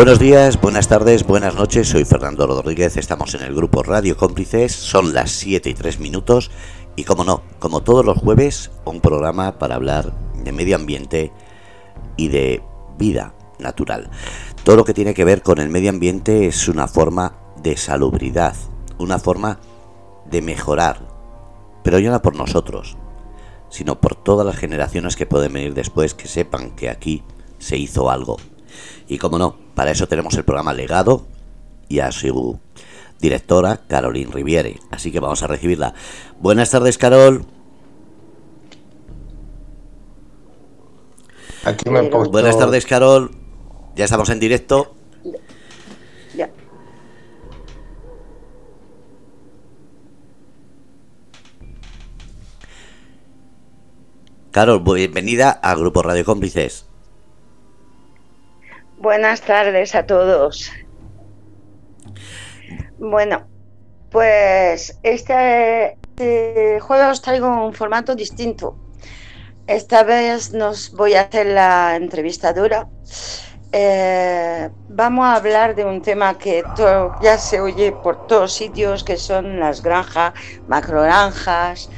Buenos días, buenas tardes, buenas noches. Soy Fernando Rodríguez. Estamos en el grupo Radio Cómplices. Son las 7 y 3 minutos. Y como no, como todos los jueves, un programa para hablar de medio ambiente y de vida natural. Todo lo que tiene que ver con el medio ambiente es una forma de salubridad, una forma de mejorar, pero ya no por nosotros, sino por todas las generaciones que pueden venir después que sepan que aquí se hizo algo. Y como no, para eso tenemos el programa Legado y a su directora, Caroline Riviere. Así que vamos a recibirla. Buenas tardes, Carol. Aquí me Buenas tardes, Carol. Ya estamos en directo. Ya. Carol, bienvenida a Grupo Radio Cómplices. Buenas tardes a todos. Bueno, pues este, este jueves os traigo un formato distinto. Esta vez nos voy a hacer la entrevistadora. Eh, vamos a hablar de un tema que ya se oye por todos sitios, que son las granjas, macrogranjas,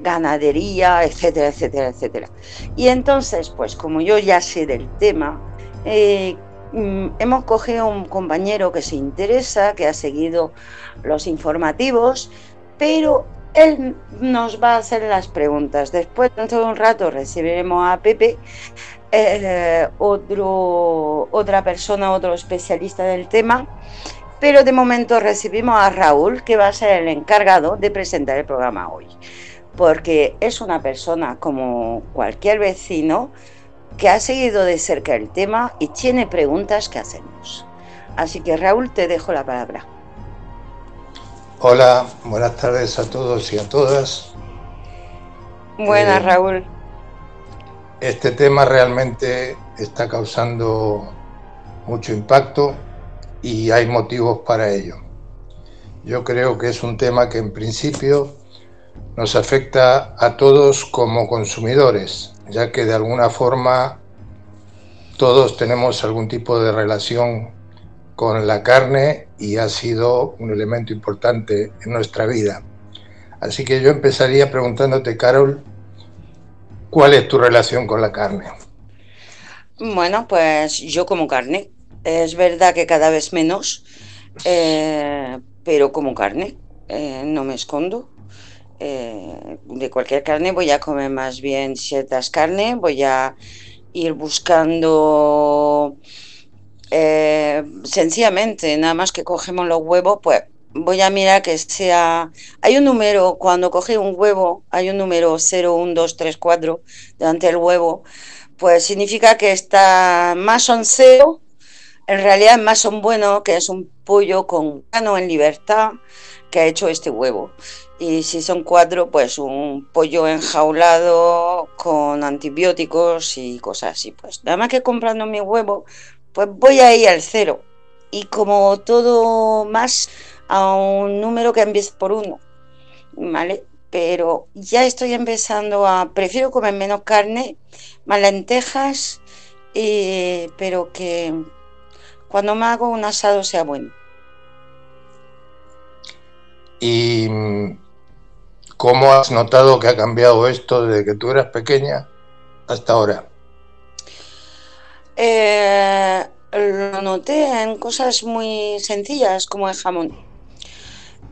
ganadería, etcétera, etcétera, etcétera. Y entonces, pues como yo ya sé del tema, eh, hemos cogido un compañero que se interesa, que ha seguido los informativos, pero él nos va a hacer las preguntas. Después, dentro de un rato, recibiremos a Pepe, eh, otro, otra persona, otro especialista del tema. Pero de momento recibimos a Raúl, que va a ser el encargado de presentar el programa hoy. Porque es una persona como cualquier vecino que ha seguido de cerca el tema y tiene preguntas que hacernos. Así que Raúl, te dejo la palabra. Hola, buenas tardes a todos y a todas. Buenas, eh, Raúl. Este tema realmente está causando mucho impacto y hay motivos para ello. Yo creo que es un tema que en principio nos afecta a todos como consumidores, ya que de alguna forma todos tenemos algún tipo de relación con la carne y ha sido un elemento importante en nuestra vida. Así que yo empezaría preguntándote, Carol, ¿cuál es tu relación con la carne? Bueno, pues yo como carne. Es verdad que cada vez menos, eh, pero como carne, eh, no me escondo. Eh, de cualquier carne voy a comer más bien ciertas carnes, voy a ir buscando eh, sencillamente, nada más que cogemos los huevos, pues voy a mirar que sea. Hay un número, cuando coge un huevo, hay un número 0, 1, 2, 3, 4 delante del huevo, pues significa que está más son cero, en realidad más son bueno, que es un pollo con grano en libertad que ha hecho este huevo. Y si son cuatro, pues un pollo enjaulado con antibióticos y cosas así. Pues nada más que comprando mi huevo, pues voy a ir al cero. Y como todo más a un número que empieza por uno, ¿vale? Pero ya estoy empezando a, prefiero comer menos carne, más lentejas, pero que cuando me hago un asado sea bueno. ¿Y cómo has notado que ha cambiado esto desde que tú eras pequeña hasta ahora? Eh, lo noté en cosas muy sencillas como el jamón.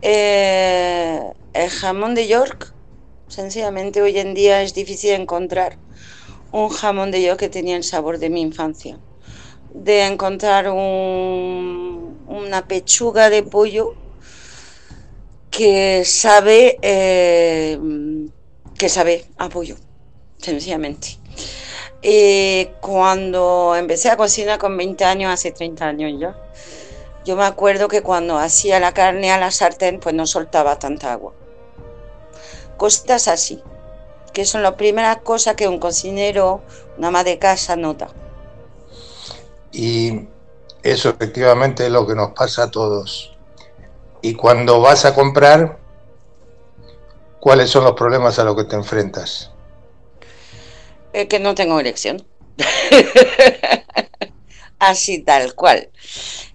Eh, el jamón de York, sencillamente hoy en día es difícil encontrar un jamón de York que tenía el sabor de mi infancia. De encontrar una pechuga de pollo que sabe eh, que sabe a pollo, sencillamente. Cuando empecé a cocinar con 20 años, hace 30 años ya, yo me acuerdo que cuando hacía la carne a la sartén, pues no soltaba tanta agua. Cositas así, que son las primeras cosas que un cocinero, una ama de casa nota. Y eso efectivamente es lo que nos pasa a todos. Y cuando vas a comprar, ¿cuáles son los problemas a los que te enfrentas? que no tengo elección. así tal cual.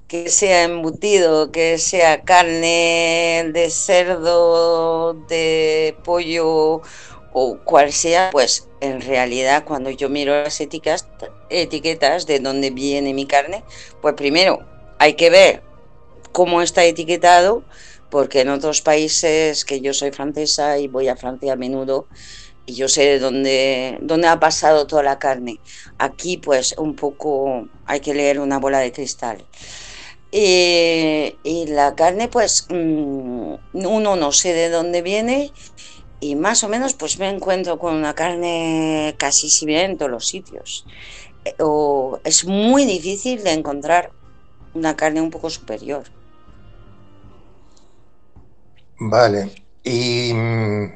Que sea embutido, que sea carne de cerdo, de pollo o cual sea, pues en realidad cuando yo miro las etiquetas, de dónde viene mi carne, pues primero hay que ver cómo está etiquetado, porque en otros países, que yo soy francesa y voy a Francia a menudo, y yo sé de dónde, dónde ha pasado toda la carne. Aquí pues un poco hay que leer una bola de cristal. Y, la carne pues mm, uno no sé de dónde viene y más o menos pues me encuentro con una carne casi similar en todos los sitios. Eh, o es muy difícil de encontrar una carne un poco superior. Vale. ¿Y mm,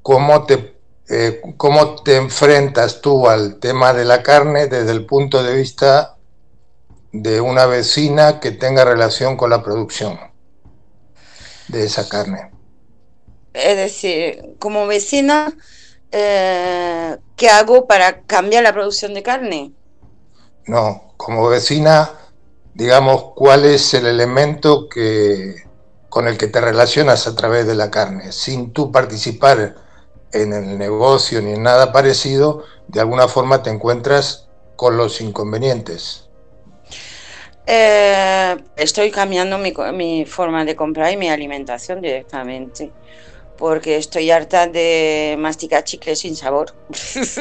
cómo te, eh, cómo te enfrentas tú al tema de la carne desde el punto de vista de una vecina que tenga relación con la producción de esa carne? Es decir, como vecina, eh, ¿qué hago para cambiar la producción de carne? No, como vecina, digamos, ¿cuál es el elemento que, con el que te relacionas a través de la carne? Sin tú participar en el negocio ni en nada parecido, de alguna forma te encuentras con los inconvenientes. Eh, estoy cambiando mi, mi, forma de comprar y mi alimentación directamente porque estoy harta de masticar chicles sin sabor.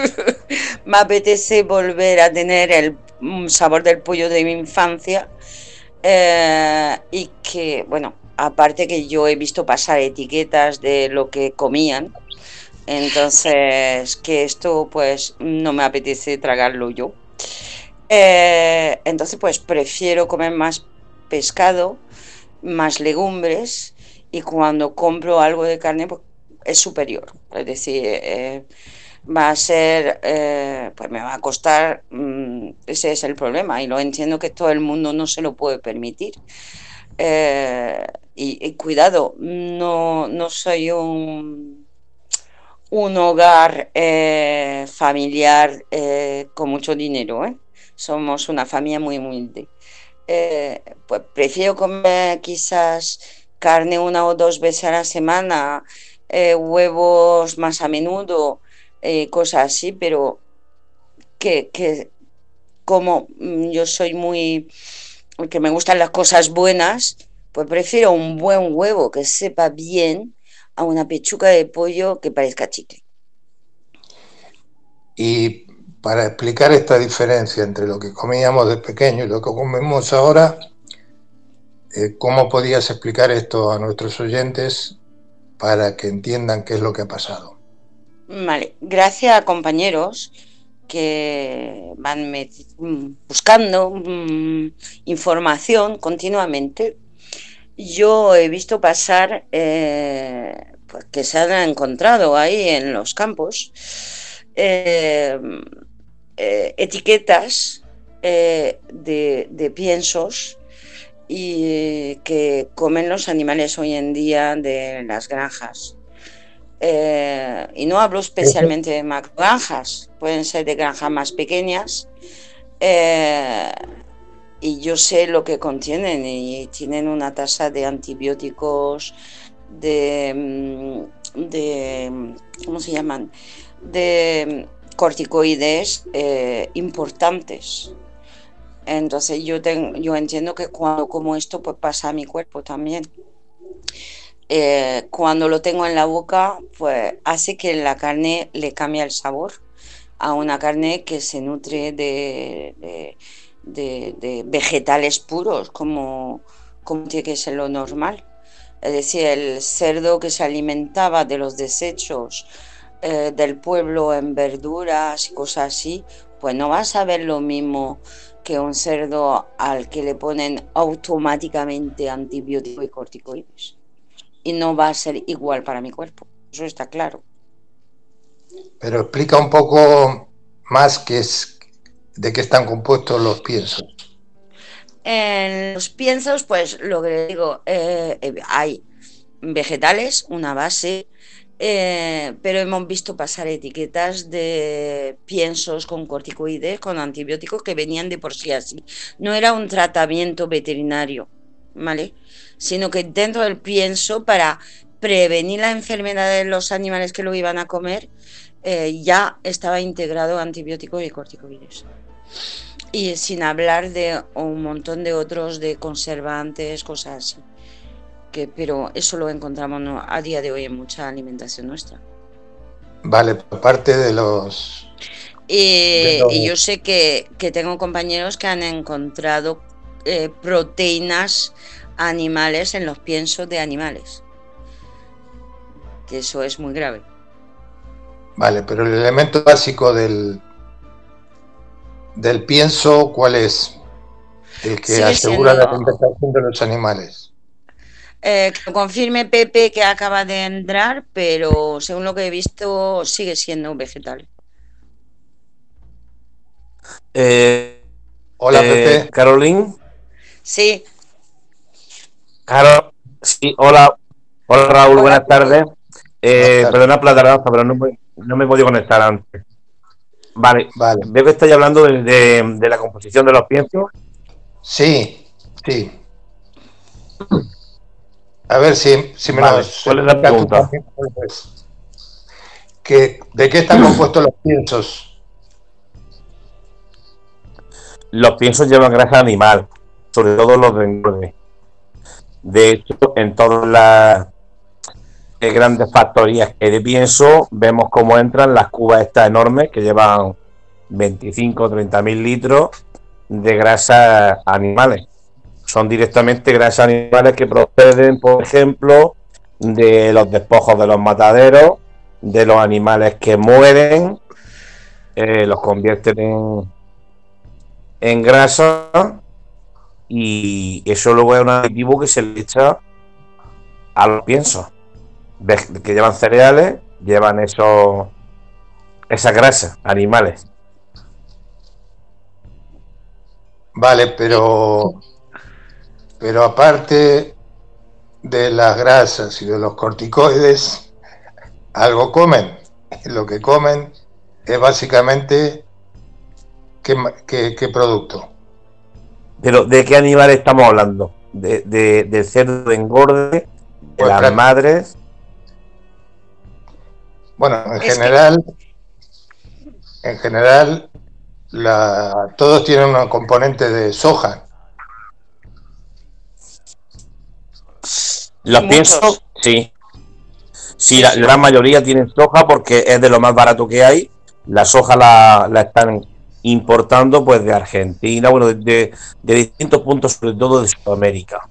Me apetece volver a tener el mm, sabor del pollo de mi infancia eh, y que, bueno, aparte que yo he visto pasar etiquetas de lo que comían, entonces que esto pues no me apetece tragarlo yo. Eh, entonces pues prefiero comer más pescado, más legumbres y cuando compro algo de carne pues, es superior. Es decir, eh, va a ser, eh, pues me va a costar, mm, ese es el problema y lo entiendo que todo el mundo no se lo puede permitir. Eh, y, cuidado, no, no soy un, un hogar familiar con mucho dinero, somos una familia muy humilde. pues prefiero comer quizás carne una o dos veces a la semana, eh, huevos más a menudo, eh, cosas así, pero que, que, como mm, yo soy muy, que me gustan las cosas buenas, pues prefiero un buen huevo que sepa bien a una pechuga de pollo que parezca chicle. Y para explicar esta diferencia entre lo que comíamos de pequeño y lo que comemos ahora, eh, ¿Cómo podías explicar esto a nuestros oyentes para que entiendan qué es lo que ha pasado? Vale, gracias a compañeros que van buscando mm, información continuamente. Yo he visto pasar eh, pues, que se han encontrado ahí en los campos eh, etiquetas de piensos y que comen los animales hoy en día de las granjas. Eh, y no hablo especialmente de macrogranjas, pueden ser de granjas más pequeñas. Eh, y yo sé lo que contienen y tienen una tasa de antibióticos, de, mm, de ¿cómo se llaman? De corticoides eh, importantes. Entonces yo, tengo, yo entiendo que cuando como esto pues pasa a mi cuerpo también. Eh, cuando lo tengo en la boca pues hace que la carne le cambie el sabor a una carne que se nutre de, de, vegetales puros como, como tiene que ser lo normal. Es decir, el cerdo que se alimentaba de los desechos eh, del pueblo en verduras y cosas así, pues no vas a ver lo mismo que un cerdo al que le ponen automáticamente antibióticos y corticoides. Y no va a ser igual para mi cuerpo, eso está claro. Pero explica un poco más qué es, de qué están compuestos los piensos. En los piensos, pues lo que digo, eh, eh, hay vegetales, una base, eh, pero hemos visto pasar etiquetas de piensos con corticoides, con antibióticos que venían de por sí así. No era un tratamiento veterinario, ¿vale? Sino que dentro del pienso, para prevenir la enfermedad de los animales que lo iban a comer, eh, ya estaba integrado antibióticos y corticoides. Y sin hablar de un montón de otros, de conservantes, cosas así. Que, pero eso lo encontramos a día de hoy en mucha alimentación nuestra. Vale, aparte de los... Y, yo sé que, tengo compañeros que han encontrado eh, proteínas animales en los piensos de animales. Que eso es muy grave. Vale, pero el elemento básico del, del pienso, ¿cuál es? El que asegura la alimentación de los animales. Eh, que confirme Pepe que acaba de entrar, pero según lo que he visto, sigue siendo un vegetal. Eh, hola, eh, Pepe. Caroline. Sí. Carol, sí, hola. Hola, Raúl, buenas tardes. Eh, perdona, Plata pero no, no me he podido conectar antes. Vale, vale. Veo que estáis hablando de, la composición de los piensos. Sí, sí. A ver si, si me vale, ¿Cuál es la pregunta? ¿De qué están compuestos los piensos? Los piensos llevan grasa animal, sobre todo los de engorde. De hecho, en todas las grandes factorías que de pienso, vemos cómo entran las cubas estas enormes que llevan 25 o 30 mil litros de grasas animales. Son directamente grasas animales que proceden, por ejemplo, de los despojos de los mataderos, de los animales que mueren, eh, los convierten en, en grasa y eso luego es un aditivo que se le echa a los piensos que llevan cereales, llevan eso, esa grasa, animales. Vale, pero, pero aparte de las grasas y de los corticoides, algo comen. Lo que comen es básicamente qué, qué, producto. Pero ¿de qué animal estamos hablando? De, de, del cerdo de engorde, de pues las madres. Bueno, en general, en general, la, todos tienen un componente de soja. Los pienso, sí. Sí, la, gran mayoría tienen soja porque es de lo más barato que hay. La soja la, están importando pues de Argentina, bueno, de, distintos puntos, sobre todo de Sudamérica,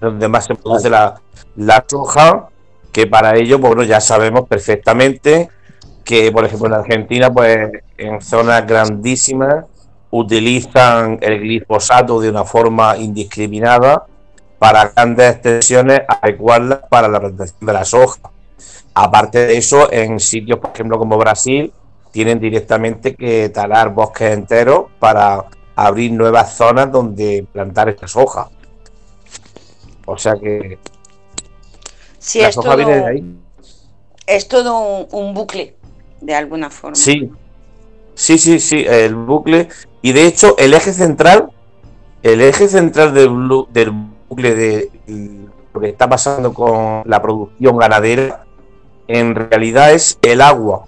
donde más se produce la, la soja que para ello, pues, bueno, ya sabemos perfectamente que, por ejemplo, en Argentina, pues en zonas grandísimas utilizan el glifosato de una forma indiscriminada para grandes extensiones adecuadas para la plantación de la soja. Aparte de eso, en sitios, por ejemplo, como Brasil, tienen directamente que talar bosques enteros para abrir nuevas zonas donde plantar esta soja. O sea que Sí, es todo, Es todo un, bucle, de alguna forma. Sí, sí, sí, sí, el bucle. Y de hecho, el eje central, el eje central del, del bucle de lo que está pasando con la producción ganadera, en realidad es el agua.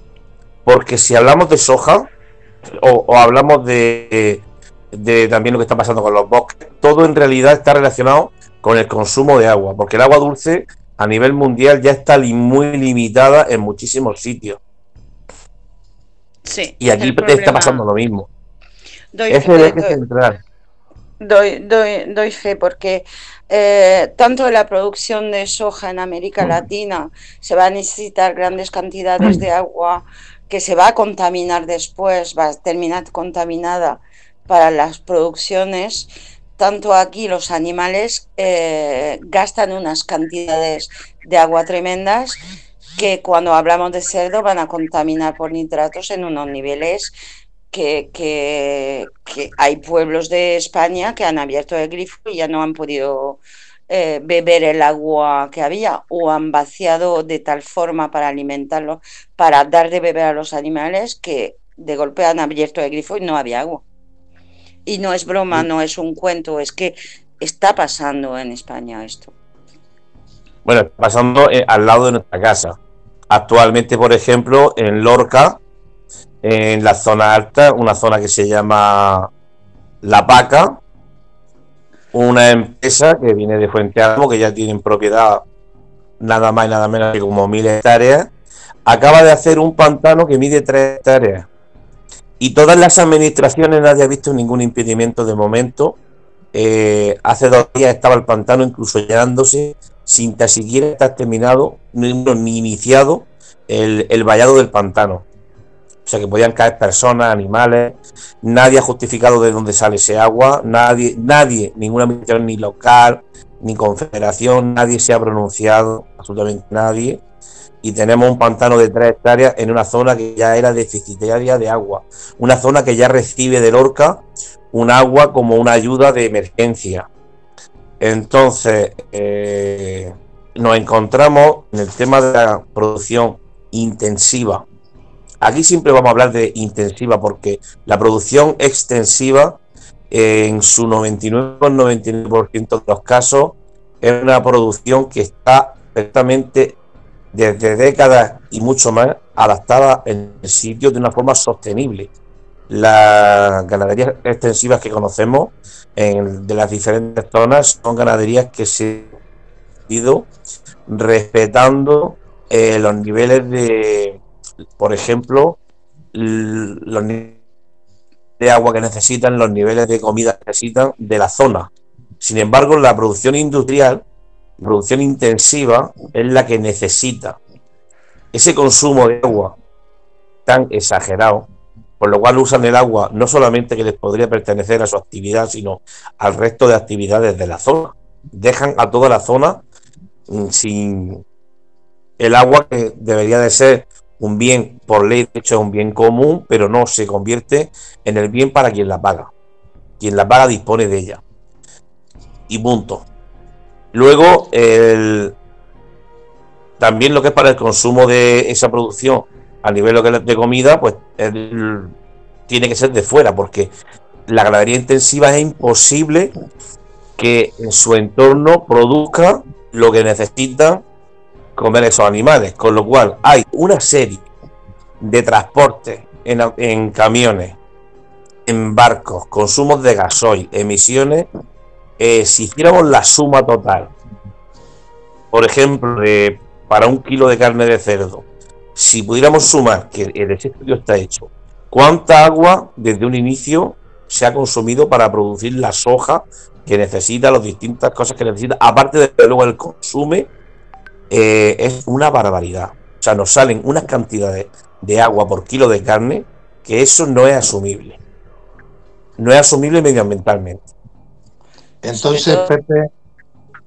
Porque si hablamos de soja, o, hablamos de, de también lo que está pasando con los bosques, todo en realidad está relacionado con el consumo de agua, porque el agua dulce a nivel mundial ya está muy limitada en muchísimos sitios. Sí, y aquí está pasando lo mismo. Doy fe, doy, doy, doy, fe porque eh, tanto la producción de soja en América Latina se va a necesitar grandes cantidades de agua que se va a contaminar después, va a terminar contaminada para las producciones tanto aquí los animales eh, gastan unas cantidades de agua tremendas que cuando hablamos de cerdo van a contaminar por nitratos en unos niveles que, que, hay pueblos de España que han abierto el grifo y ya no han podido eh, beber el agua que había o han vaciado de tal forma para alimentarlos, para dar de beber a los animales que de golpe han abierto el grifo y no había agua. Y no es broma, no es un cuento, es que está pasando en España esto. Bueno, pasando eh, al lado de nuestra casa. Actualmente, por ejemplo, en Lorca, en la zona alta, una zona que se llama La Paca, una empresa que viene de Fuente Almo, que ya tiene en propiedad nada más y nada menos que como mil hectáreas, acaba de hacer un pantano que mide tres hectáreas. Y todas las administraciones nadie ha visto ningún impedimento de momento. Eh, hace dos días estaba el pantano incluso llenándose sin tan siquiera estar terminado ni, ni iniciado el, el vallado del pantano. Sea que podían caer personas, animales. Nadie ha justificado de dónde sale ese agua. Nadie, nadie, ninguna administración ni local, ni confederación, nadie se ha pronunciado, absolutamente nadie. Y tenemos un pantano de tres hectáreas en una zona que ya era deficitaria de agua. Una zona que ya recibe del Orca un agua como una ayuda de emergencia. Entonces, eh, nos encontramos en el tema de la producción intensiva Aquí siempre vamos a hablar de intensiva porque la producción extensiva en su 99,99% de los casos es una producción que está perfectamente desde décadas y mucho más adaptada en el sitio de una forma sostenible. Las ganaderías extensivas que conocemos de las diferentes zonas son ganaderías que se han ido respetando eh, los niveles de por ejemplo, los niveles de agua que necesitan, los niveles de comida que necesitan de la zona. Sin embargo, la producción industrial, producción intensiva, es la que necesita ese consumo de agua tan exagerado, por lo cual usan el agua no solamente que les podría pertenecer a su actividad, sino al resto de actividades de la zona. Dejan a toda la zona mm, sin el agua que debería de ser un bien por ley de hecho es un bien común, pero no se convierte en el bien para quien la paga. Quien la paga dispone de ella. Y punto. Luego, también lo que es para el consumo de esa producción a nivel de comida, pues tiene que ser de fuera, porque la ganadería intensiva es imposible que en su entorno produzca lo que necesita comer esos animales. Con lo cual hay una serie de transporte en, camiones, en barcos, consumos de gasoil, emisiones. Eh, si hiciéramos la suma total, por ejemplo, para un kilo de carne de cerdo, si pudiéramos sumar que el estudio está hecho, cuánta agua desde un inicio se ha consumido para producir la soja que necesita, las distintas cosas que necesita, aparte de luego el consume eh, es una barbaridad. O sea, nos salen unas cantidades de agua por kilo de carne que eso no es asumible. No es asumible medioambientalmente. Entonces, Pepe,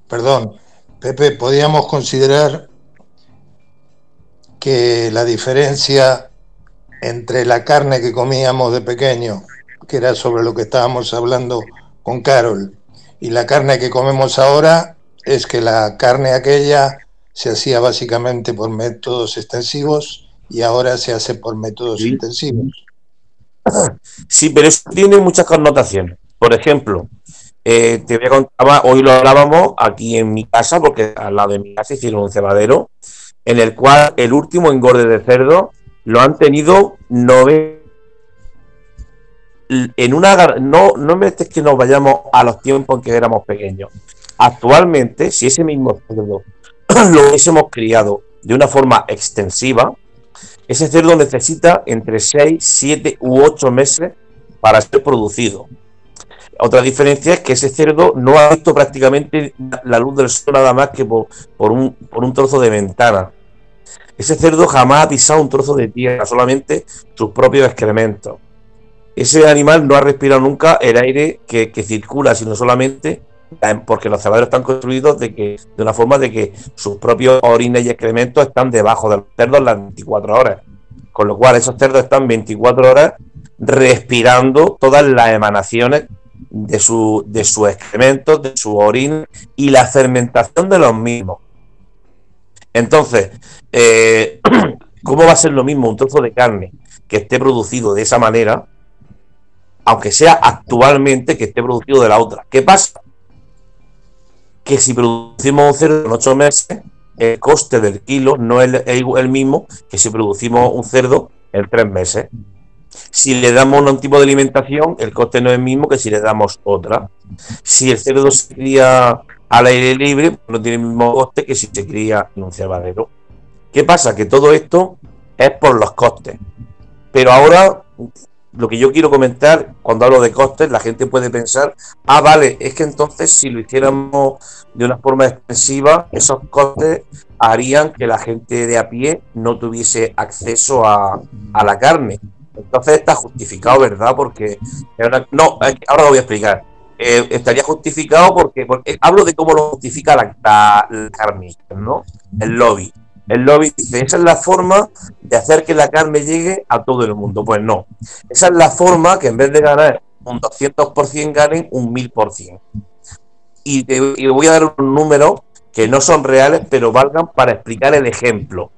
perdón, Pepe, podríamos considerar que la diferencia entre la carne que comíamos de pequeño, que era sobre lo que estábamos hablando con Carol, y la carne que comemos ahora, es que la carne aquella se hacía básicamente por métodos extensivos y ahora se hace por métodos intensivos. Sí, pero eso tiene muchas connotaciones. Por ejemplo, eh, te voy a contar, hoy lo hablábamos aquí en mi casa, porque al lado de mi casa hicieron un cebadero, en el cual el último engorde de cerdo lo han tenido nueve en una no no me que nos vayamos a los tiempos en que éramos pequeños. Actualmente, si ese mismo cerdo lo hubiésemos criado de una forma extensiva, ese cerdo necesita entre 6, 7 u 8 meses para ser producido. Otra diferencia es que ese cerdo no ha visto prácticamente la luz del sol nada más que por, un, trozo de ventana. Ese cerdo jamás ha pisado un trozo de tierra, solamente sus propios excrementos. Ese animal no ha respirado nunca el aire que, que circula, sino solamente porque los cebaderos están construidos de que de una forma de que sus propios orines y excrementos están debajo de los cerdos las 24 horas. Con lo cual esos cerdos están 24 horas respirando todas las emanaciones de su, de sus excrementos, de su orina y la fermentación de los mismos. Entonces, eh, ¿cómo va a ser lo mismo un trozo de carne que esté producido de esa manera, aunque sea actualmente que esté producido de la otra? ¿Qué pasa? Que si producimos un cerdo en ocho meses, el coste del kilo no es el, mismo que si producimos un cerdo en tres meses. Si le damos un tipo de alimentación, el coste no es el mismo que si le damos otra. Si el cerdo se cría al aire libre, no tiene el mismo coste que si se cría en un cebadero. ¿Qué pasa? Que todo esto es por los costes. Pero ahora, lo que yo quiero comentar, cuando hablo de costes, la gente puede pensar, ah, vale, es que entonces si lo hiciéramos de una forma extensiva, esos costes harían que la gente de a pie no tuviese acceso a, a la carne. Entonces está justificado, ¿verdad? Porque no, ahora lo voy a explicar. Eh, estaría justificado porque, porque, hablo de cómo lo justifica la, la, carne, ¿no? El lobby. El lobby dice, esa es la forma de hacer que la carne llegue a todo el mundo. Pues no. Esa es la forma que en vez de ganar un 200% ganen un 1000%. Y te y voy a dar un número que no son reales, pero valgan para explicar el ejemplo.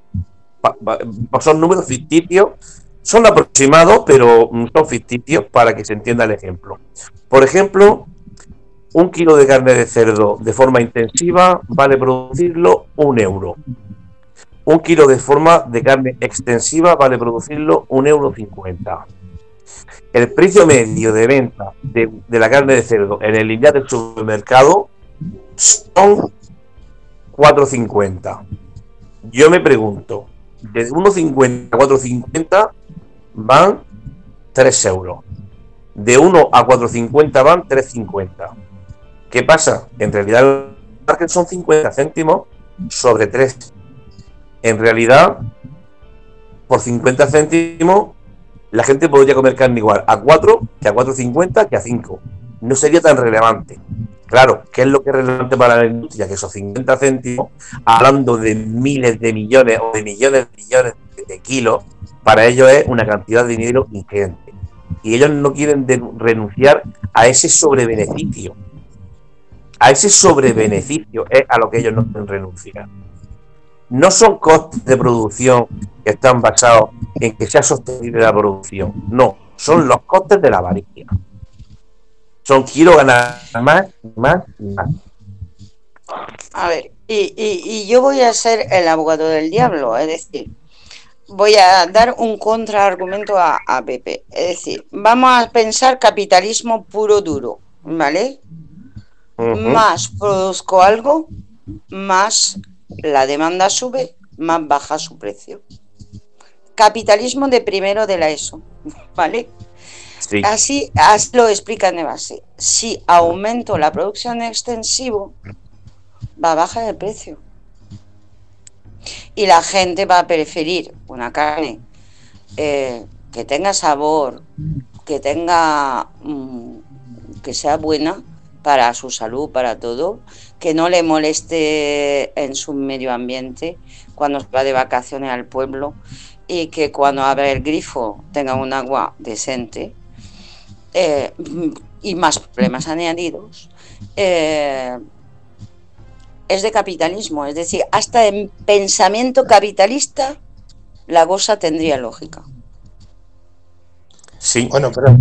son números ficticios son aproximados, pero son ficticios para que se entienda el ejemplo. Por ejemplo, un kilo de carne de cerdo de forma intensiva vale producirlo un euro. Un kilo de forma de carne extensiva vale producirlo un euro cincuenta. El precio medio de venta de, la carne de cerdo en el lineal del supermercado son 4.50. Yo me pregunto, de 1.50 a 4.50 van 3 euros. De 1 a 4,50 van 3,50. ¿Qué pasa? En realidad el margen son 50 céntimos sobre 3. En realidad, por 50 céntimos, la gente podría comer carne igual a 4 que a 4,50 que a 5. No sería tan relevante. Claro, ¿qué es lo que es relevante para la industria? Que esos 50 céntimos, hablando de miles de millones o de millones de millones de kilos, para ellos es una cantidad de dinero ingente. Y ellos no quieren renunciar a ese sobrebeneficio. A ese sobrebeneficio es a lo que ellos no quieren renunciar. No son costes de producción que están basados en que sea sostenible la producción. No, son los costes de la avaricia. Son quiero ganar más, más y más. A ver, y, y yo voy a ser el abogado del diablo, es decir, voy a dar un contraargumento a, a Pepe. Es decir, vamos a pensar capitalismo puro duro, ¿vale? Más produzco algo, más la demanda sube, más baja su precio. Capitalismo de primero de la ESO, ¿vale? Así, así, lo explican de base. Si aumento la producción extensivo, va a bajar el precio y la gente va a preferir una carne eh, que tenga sabor, que tenga mm, que sea buena para su salud, para todo, que no le moleste en su medio ambiente cuando va de vacaciones al pueblo y que cuando abre el grifo tenga un agua decente eh, y más problemas añadidos. Eh, es de capitalismo, es decir, hasta en pensamiento capitalista la cosa tendría lógica. Sí. Bueno, pero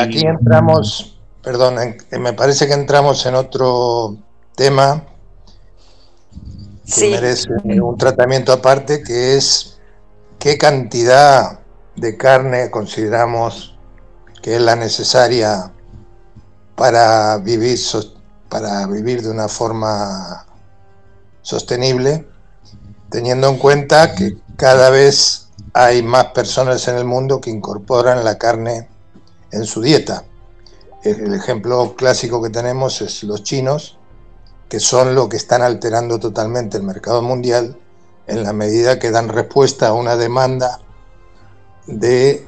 aquí entramos, perdón, me parece que entramos en otro tema que merece un tratamiento aparte, que es qué cantidad de carne consideramos que es la necesaria para vivir, para vivir de una forma sostenible, teniendo en cuenta que cada vez hay más personas en el mundo que incorporan la carne en su dieta. El ejemplo clásico que tenemos es los chinos, que son lo que están alterando totalmente el mercado mundial en la medida que dan respuesta a una demanda de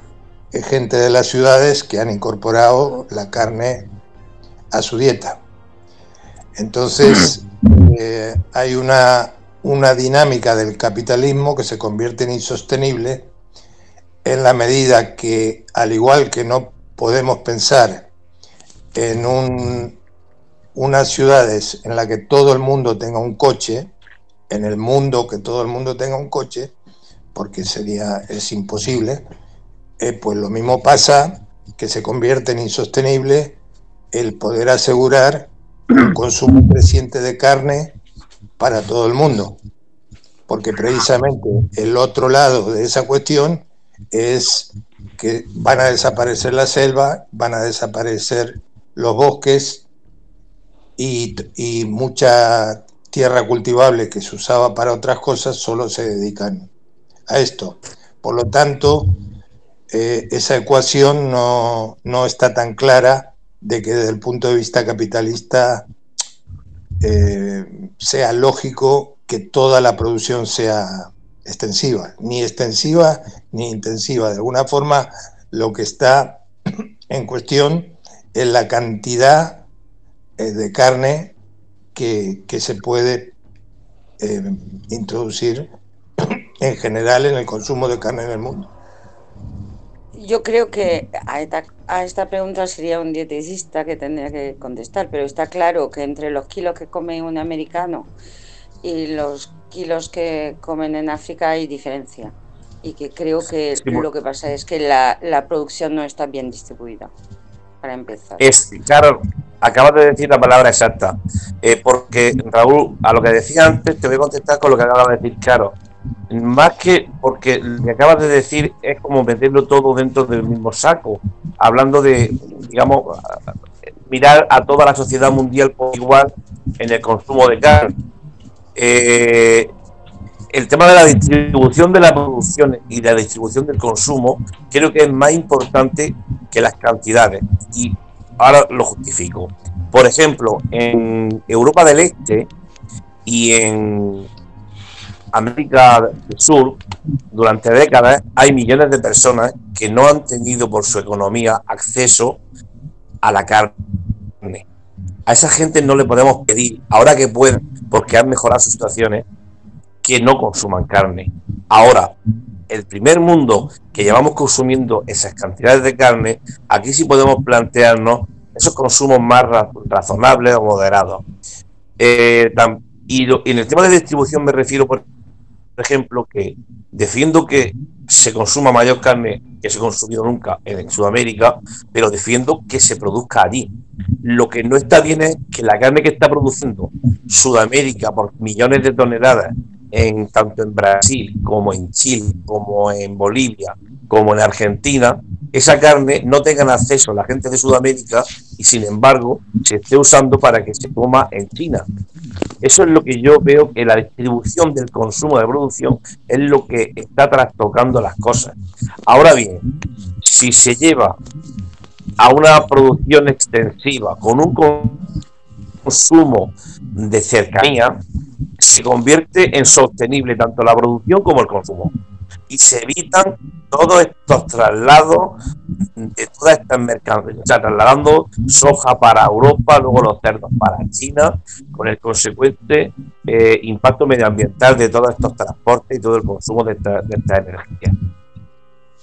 gente de las ciudades que han incorporado la carne a su dieta. Entonces, eh, hay una, una dinámica del capitalismo que se convierte en insostenible en la medida que, al igual que no podemos pensar en un, unas ciudades en las que todo el mundo tenga un coche, en el mundo que todo el mundo tenga un coche, porque sería, es imposible, eh, pues lo mismo pasa que se convierte en insostenible el poder asegurar un consumo creciente de carne para todo el mundo. Porque precisamente el otro lado de esa cuestión es que van a desaparecer la selva, van a desaparecer los bosques y, mucha tierra cultivable que se usaba para otras cosas solo se dedican a esto. Por lo tanto, eh, esa ecuación no, no, está tan clara de que desde el punto de vista capitalista eh, sea lógico que toda la producción sea extensiva, ni extensiva ni intensiva. De alguna forma, lo que está en cuestión es la cantidad eh, de carne que, que se puede eh, introducir en general en el consumo de carne en el mundo. Yo creo que a esta, a esta, pregunta sería un dieticista que tendría que contestar, pero está claro que entre los kilos que come un americano y los kilos que comen en África hay diferencia. Y que creo que lo que pasa es que la, la producción no está bien distribuida para empezar. Es, claro, acabas de decir la palabra exacta. Eh, porque, Raúl, a lo que decía antes, te voy a contestar con lo que acabas de decir, claro. Más que porque lo que acabas de decir es como meterlo todo dentro del mismo saco, hablando de, digamos, mirar a toda la sociedad mundial por igual en el consumo de carne. Eh, el tema de la distribución de la producción y la distribución del consumo creo que es más importante que las cantidades. Y ahora lo justifico. Por ejemplo, en Europa del Este y en América del Sur, durante décadas hay millones de personas que no han tenido por su economía acceso a la carne. A esa gente no le podemos pedir, ahora que pueden, porque han mejorado sus situaciones, que no consuman carne. Ahora, el primer mundo que llevamos consumiendo esas cantidades de carne, aquí sí podemos plantearnos esos consumos más razonables o moderados. Eh, y, en el tema de distribución me refiero, por ejemplo, que defiendo que se consuma mayor carne que se ha consumido nunca en Sudamérica, pero defiendo que se produzca allí. Lo que no está bien es que la carne que está produciendo Sudamérica por millones de toneladas en tanto en Brasil como en Chile, como en Bolivia, como en Argentina, esa carne no tengan acceso a la gente de Sudamérica y sin embargo se esté usando para que se coma en China. Eso es lo que yo veo que la distribución del consumo de producción es lo que está trastocando las cosas. Ahora bien, si se lleva a una producción extensiva con un consumo de cercanía, se convierte en sostenible tanto la producción como el consumo. Y se evitan todos estos traslados de todas estas mercancías, o sea, trasladando soja para Europa, luego los cerdos para China, con el consecuente eh, impacto medioambiental de todos estos transportes y todo el consumo de esta, de esta energía.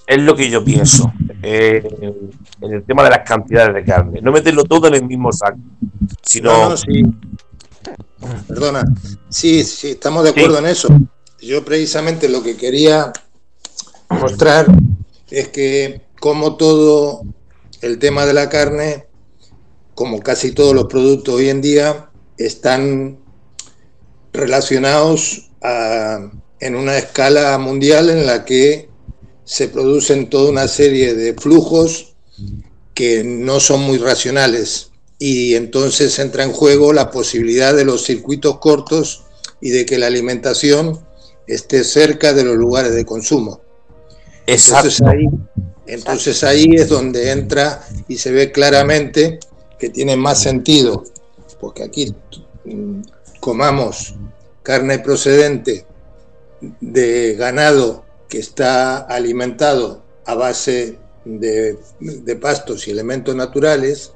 Es lo que yo pienso eh, en el tema de las cantidades de carne. No meterlo todo en el mismo saco, sino... Perdona. Sí, sí, estamos de acuerdo en eso. Yo precisamente lo que quería mostrar es que como todo el tema de la carne, como casi todos los productos hoy en día, están relacionados en una escala mundial en la que se producen toda una serie de flujos que no son muy racionales y entonces entra en juego la posibilidad de los circuitos cortos y de que la alimentación esté cerca de los lugares de consumo. Entonces ahí, entonces ahí es donde entra y se ve claramente que tiene más sentido, porque aquí mm, comamos carne procedente de ganado que está alimentado a base de, pastos y elementos naturales,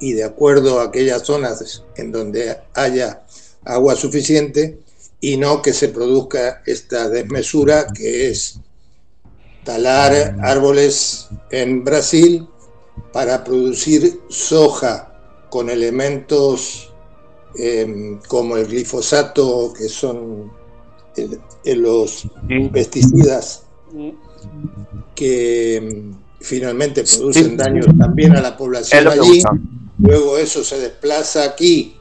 y de acuerdo a aquellas zonas en donde haya agua suficiente y no que se produzca esta desmesura que es talar árboles en Brasil para producir soja con elementos em, como el glifosato, que son los pesticidas que em, finalmente producen daños también a la población allí. Luego eso se desplaza aquí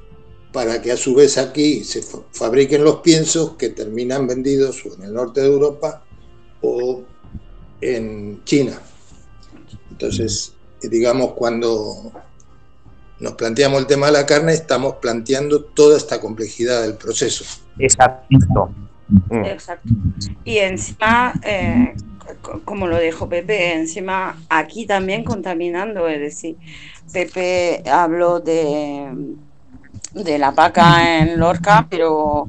para que a su vez aquí se fabriquen los piensos que terminan vendidos en el norte de Europa o en China. Entonces, digamos, cuando nos planteamos el tema de la carne, estamos planteando toda esta complejidad del proceso. Exacto. Exacto. Y encima, eh, como lo dijo Pepe, encima aquí también contaminando, es decir, Pepe habló de, de la vaca en Lorca, pero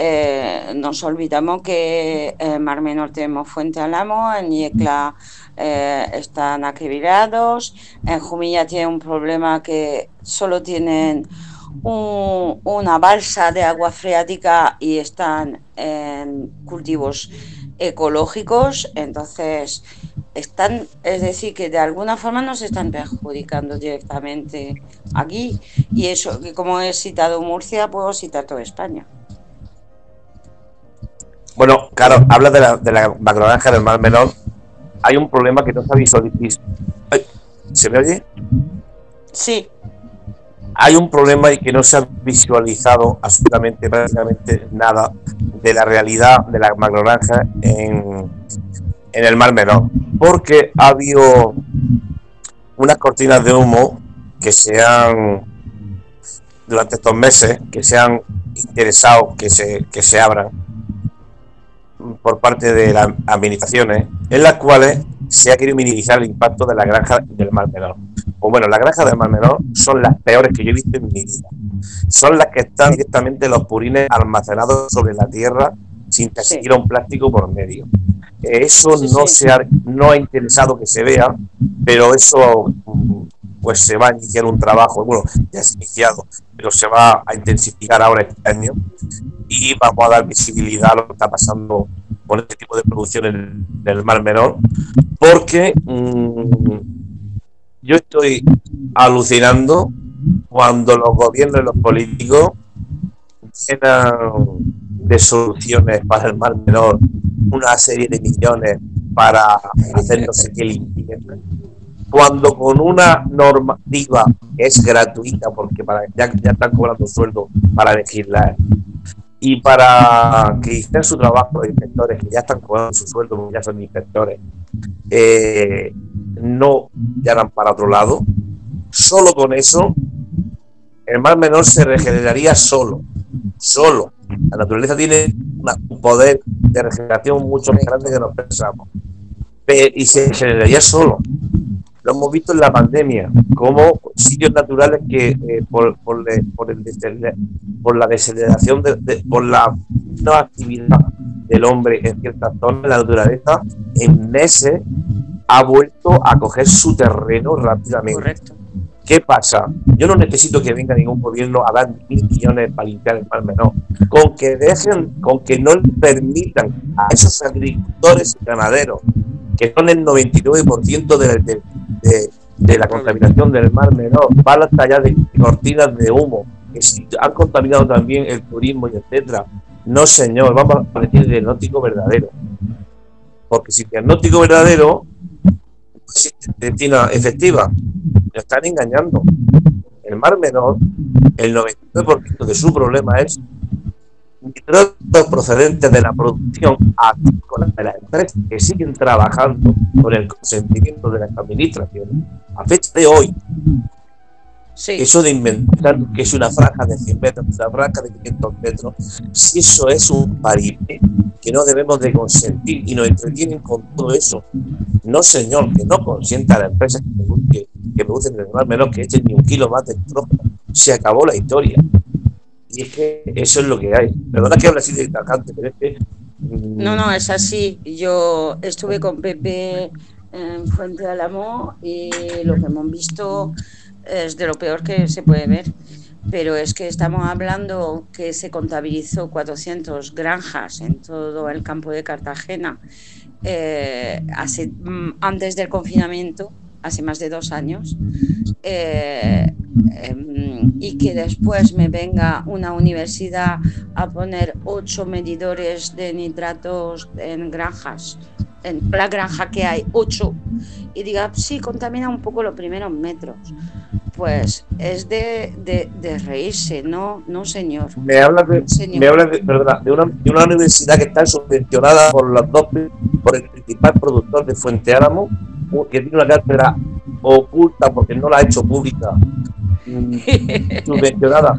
eh, nos olvidamos que en Mar Menor tenemos Fuente Alamo, en Yecla eh, están acribillados, en Jumilla tiene un problema que solo tienen una balsa de agua freática y están en cultivos ecológicos, entonces están, es decir, que de alguna forma nos están perjudicando directamente aquí y eso, que como he citado Murcia, puedo citar toda España. Bueno, claro, habla de la, de la macrogranja del Mar Menor. Hay un problema que no se ha visualizado. ¿Se me oye? Sí. Hay un problema y que no se ha visualizado absolutamente, prácticamente nada de la realidad de la macrogranja en, en el Mar Menor, porque ha habido unas cortinas de humo que se han, durante estos meses, que se han interesado que se, que se abran por parte de las administraciones, en las cuales se ha querido minimizar el impacto de la granja del Mar Menor. Pues bueno, las granjas del Mar Menor son las peores que yo he visto en mi vida. Son las que están directamente los purines almacenados sobre la tierra sin que siquiera un plástico por medio. Eso no se ha, no ha interesado que se vea, pero eso pues se va a iniciar un trabajo, bueno, ya se ha iniciado, pero se va a intensificar ahora este año y vamos a dar visibilidad a lo que está pasando con este tipo de producción en, el Mar Menor, porque mm, yo estoy alucinando cuando los gobiernos y los políticos llenan de soluciones para el Mar Menor una serie de millones para hacer no sé qué cuando con una normativa es gratuita porque ya están cobrando sueldo para legislar y para que hicieran su trabajo de inspectores que ya están cobrando su sueldo porque ya son inspectores eh, no llaman para otro lado. Solo con eso el mar menor se regeneraría solo solo. La naturaleza tiene un poder de regeneración mucho más grande que nos pensamos. Y se generaría solo lo hemos visto en la pandemia, como sitios naturales que eh, por, por, el, por, la deceleración, de, por la no actividad del hombre en ciertas zonas de la naturaleza, en meses ha vuelto a coger su terreno rápidamente. Correcto. ¿Qué pasa? Yo no necesito que venga ningún gobierno a dar mil millones para limpiar el mar menor. Con que dejen, con que no permitan a esos agricultores y ganaderos, que son el 99% de, la contaminación del mar menor, balas allá de cortinas de humo, que han contaminado también el turismo y etcétera. No, señor, vamos a decir diagnóstico verdadero. Porque si el diagnóstico verdadero es efectiva, nos están engañando. El mar menor, el 99% de su problema es nitratos procedentes de la producción agrícola de las empresas que siguen trabajando con el consentimiento de las administraciones a fecha de hoy. Eso de inventar que es una franja de 100 metros, una franja de 500 metros, si eso es un paripé que no debemos de consentir y nos entretienen con todo eso. No, señor, que no consienta a las empresas que, que, producen el mar menos que echen ni un kilo más de nitrógeno. Se acabó la historia. Y es que eso es lo que hay. Perdona que hable así de tajante, pero es que. Mm, no, no, es así. Yo estuve con Pepe en Fuente de Alamo y lo que hemos visto es de lo peor que se puede ver. Pero es que estamos hablando que se contabilizó 400 granjas en todo el campo de Cartagena eh, hace, mm, antes del confinamiento, hace más de dos años. Eh, em, y que después me venga una universidad a poner ocho medidores de nitratos en granjas, en la granja que hay ocho, y diga, sí, contamina un poco los primeros metros. Pues es de, de, reírse, no, no señor. Me habla de, Me habla de, de, una, de una universidad que está subvencionada por los dos, por el principal productor de Fuente Álamo, que tiene una cátedra oculta porque no la ha hecho pública, mm, subvencionada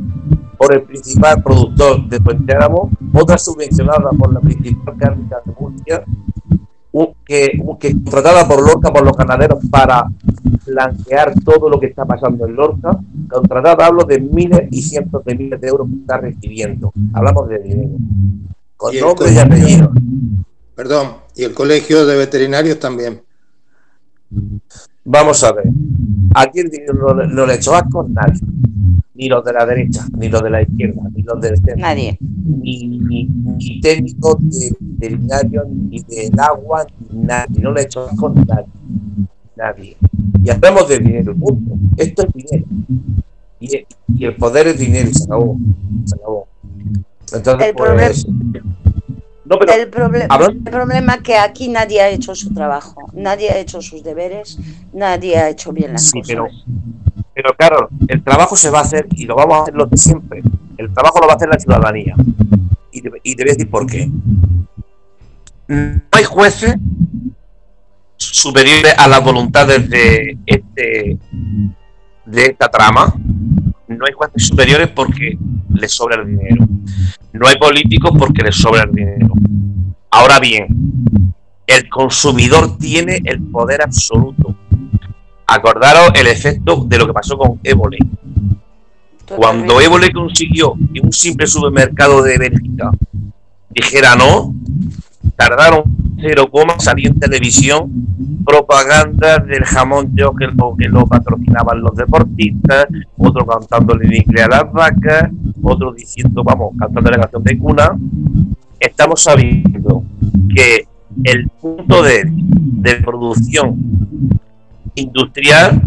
por el principal productor de Fuente Álamo, otra subvencionada por la principal cárnica de Murcia, que, que contratada por Lorca, por los ganaderos, para blanquear todo lo que está pasando en Lorca, contratada hablo de miles y cientos de miles de euros que está recibiendo. Hablamos de dinero. Con nombre y apellido. Perdón, y el colegio de veterinarios también. Vamos a ver. Aquí el dinero no, le echó asco nadie. Ni los de la derecha, ni los de la izquierda, ni los del centro. Nadie. Ni, ni, técnicos de veterinario, ni del agua, ni nadie. No le echó asco nadie. Nadie. Y hablamos de dinero, punto. Esto es dinero. Y, y, el poder es dinero se acabó. Se acabó. Entonces, el pues, el, problema es que aquí nadie ha hecho su trabajo, nadie ha hecho sus deberes, nadie ha hecho bien las cosas. Pero, pero claro, el trabajo se va a hacer y lo vamos a hacer lo de siempre. El trabajo lo va a hacer la ciudadanía. Y te, y te voy a decir por qué. No hay jueces superiores a las voluntades de este de esta trama no hay jueces superiores porque les sobra el dinero. No hay políticos porque les sobra el dinero. Ahora bien, el consumidor tiene el poder absoluto. Acordaros el efecto de lo que pasó con Évole. Cuando Évole consiguió que un simple supermercado de Bélgica dijera no, tardaron cero coma, salir en televisión propaganda del jamón yo que lo, patrocinaban los deportistas, otro cantando el inglés a las vacas, otro diciendo, vamos, cantando la canción de cuna. Estamos sabiendo que el punto de, de producción industrial,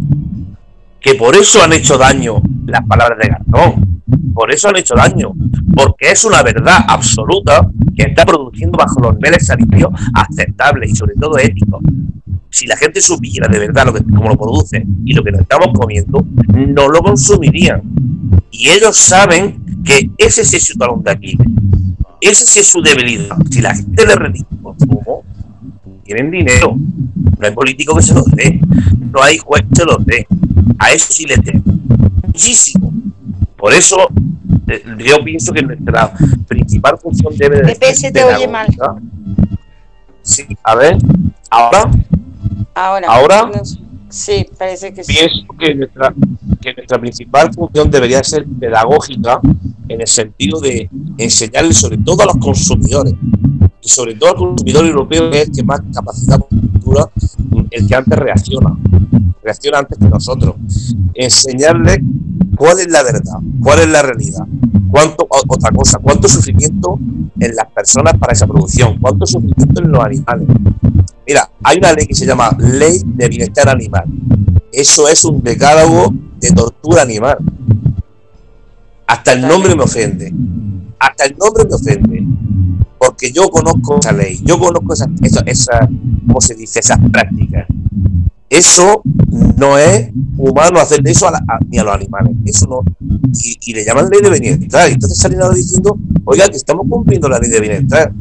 que por eso han hecho daño las palabras de Garzón, por eso han hecho daño, porque es una verdad absoluta que está produciendo bajo los niveles sanitarios aceptables y sobre todo éticos. Si la gente supiera de verdad lo que, cómo lo produce y lo que nos estamos comiendo, no lo consumirían. Y ellos saben que ese sí es su talón de aquí. Ese sí es su debilidad. Si la gente le retiene consumo, tienen dinero. No hay político que se los dé. No hay juez que se los dé. A eso sí les dé. Muchísimo. Por eso eh, yo pienso que nuestra principal función debe de Pepe, se te oye mal. Sí, a ver, ahora. Ahora. Ahora. Sí, parece que sí. Pienso que nuestra, que nuestra principal función debería ser pedagógica en el sentido de enseñarle sobre todo a los consumidores y sobre todo al consumidor europeo que es el que más capacidad cultura, el que antes reacciona, reacciona antes que nosotros. Enseñarle cuál es la verdad, cuál es la realidad, cuánto, otra cosa, cuánto sufrimiento en las personas para esa producción, cuánto sufrimiento en los animales. Mira, hay una ley que se llama Ley de Bienestar Animal. Eso es un decálogo de tortura animal. Hasta el nombre me ofende. Hasta el nombre me ofende. Porque yo conozco esa ley, yo conozco esa, esa, ¿cómo se dice? Esas prácticas. Eso no es humano hacer eso a ni a los animales. Eso no. Y, le llaman ley de bienestar. Y entonces salen ahora diciendo, oiga, que estamos cumpliendo la ley de bienestar.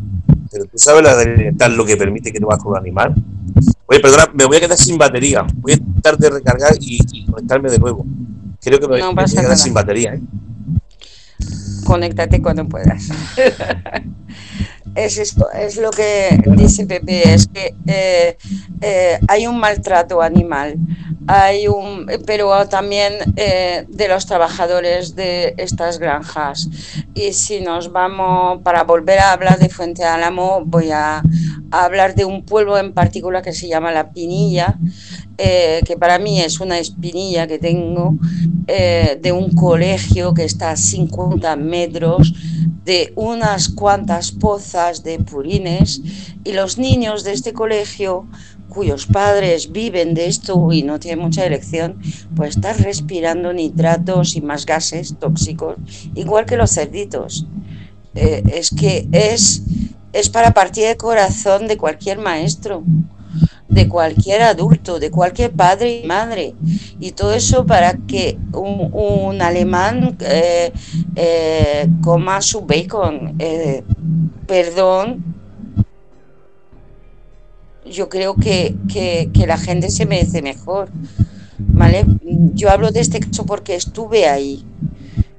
Pero tú sabes la bienestar lo que permite que no vas con un animal. Oye, perdona, me voy a quedar sin batería. Voy a intentar de recargar y, conectarme de nuevo. Creo que me, voy a quedar sin batería. ¿eh? Conéctate cuando puedas. es esto, es lo que dice Pepe, es que eh, eh, hay un maltrato animal, hay un, pero también eh, de los trabajadores de estas granjas. Y si nos vamos, para volver a hablar de Fuente Álamo, voy a, hablar de un pueblo en particular que se llama La Pinilla, que para mí es una espinilla que tengo, de un colegio que está a 50 metros de unas cuantas pozas de purines y los niños de este colegio cuyos padres viven de esto y no tienen mucha elección, pues están respirando nitratos y más gases tóxicos, igual que los cerditos. Eh, es que es, es para partir de corazón de cualquier maestro, de cualquier adulto, de cualquier padre y madre. Y todo eso para que un, alemán eh, eh, coma su bacon. perdón, yo creo que, la gente se merece mejor. ¿vale? Yo hablo de este caso porque estuve ahí